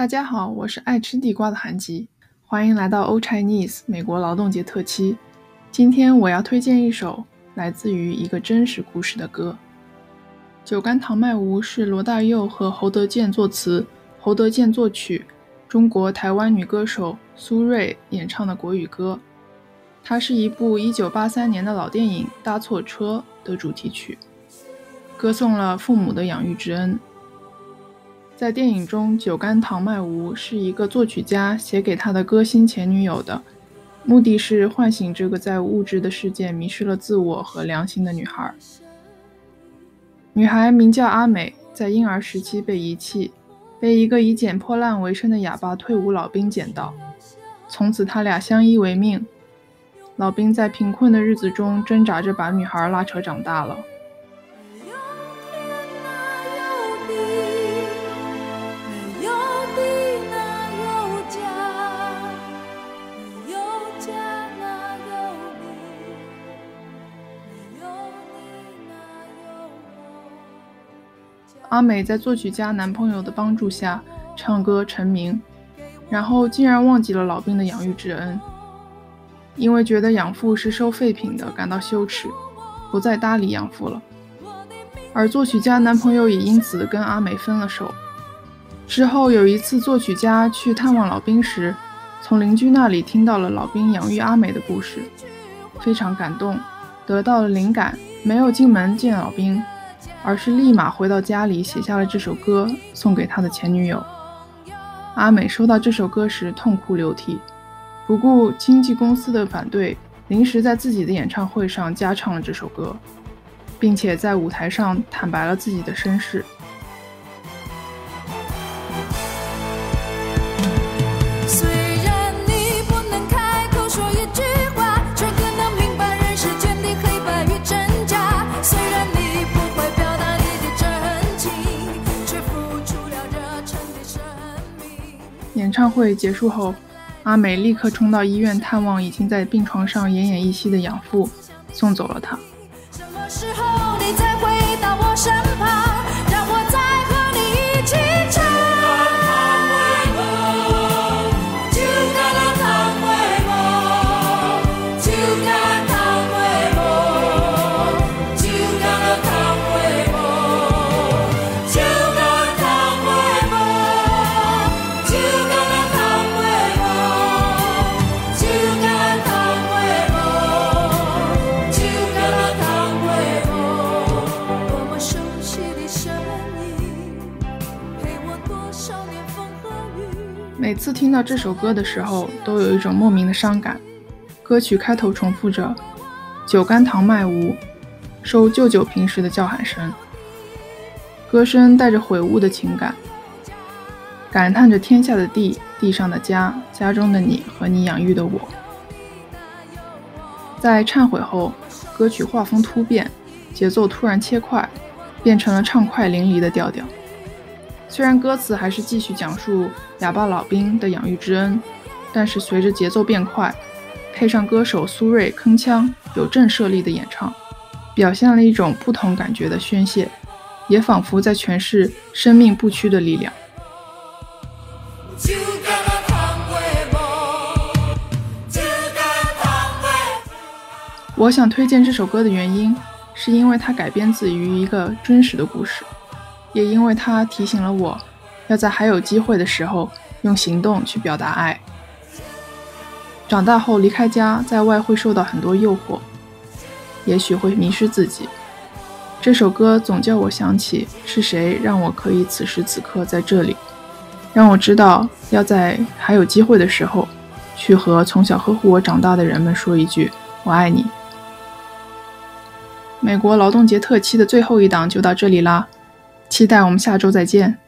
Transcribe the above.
大家好，我是爱吃地瓜的韩吉，欢迎来到 o Chinese 美国劳动节特辑。今天我要推荐一首来自于一个真实故事的歌，《酒干倘卖无》是罗大佑和侯德健作词，侯德健作曲，中国台湾女歌手苏芮演唱的国语歌。它是一部1983年的老电影《搭错车》的主题曲，歌颂了父母的养育之恩。在电影中，《酒干倘卖无》是一个作曲家写给他的歌星前女友的，目的是唤醒这个在物质的世界迷失了自我和良心的女孩。女孩名叫阿美，在婴儿时期被遗弃，被一个以捡破烂为生的哑巴退伍老兵捡到，从此他俩相依为命。老兵在贫困的日子中挣扎着把女孩拉扯长大了。阿美在作曲家男朋友的帮助下唱歌成名，然后竟然忘记了老兵的养育之恩，因为觉得养父是收废品的，感到羞耻，不再搭理养父了。而作曲家男朋友也因此跟阿美分了手。之后有一次，作曲家去探望老兵时，从邻居那里听到了老兵养育阿美的故事，非常感动，得到了灵感，没有进门见老兵。而是立马回到家里，写下了这首歌，送给他的前女友阿美。收到这首歌时，痛哭流涕，不顾经纪公司的反对，临时在自己的演唱会上加唱了这首歌，并且在舞台上坦白了自己的身世。演唱会结束后，阿美立刻冲到医院探望已经在病床上奄奄一息的养父，送走了他。每次听到这首歌的时候，都有一种莫名的伤感。歌曲开头重复着“酒干倘卖无”，收舅舅平时的叫喊声。歌声带着悔悟的情感，感叹着天下的地、地上的家、家中的你和你养育的我。在忏悔后，歌曲画风突变，节奏突然切快，变成了畅快淋漓的调调。虽然歌词还是继续讲述哑巴老兵的养育之恩，但是随着节奏变快，配上歌手苏芮铿锵有震慑力的演唱，表现了一种不同感觉的宣泄，也仿佛在诠释生命不屈的力量。我想推荐这首歌的原因，是因为它改编自于一个真实的故事。也因为他提醒了我，要在还有机会的时候用行动去表达爱。长大后离开家，在外会受到很多诱惑，也许会迷失自己。这首歌总叫我想起是谁让我可以此时此刻在这里，让我知道要在还有机会的时候，去和从小呵护我长大的人们说一句“我爱你”。美国劳动节特期的最后一档就到这里啦。期待我们下周再见。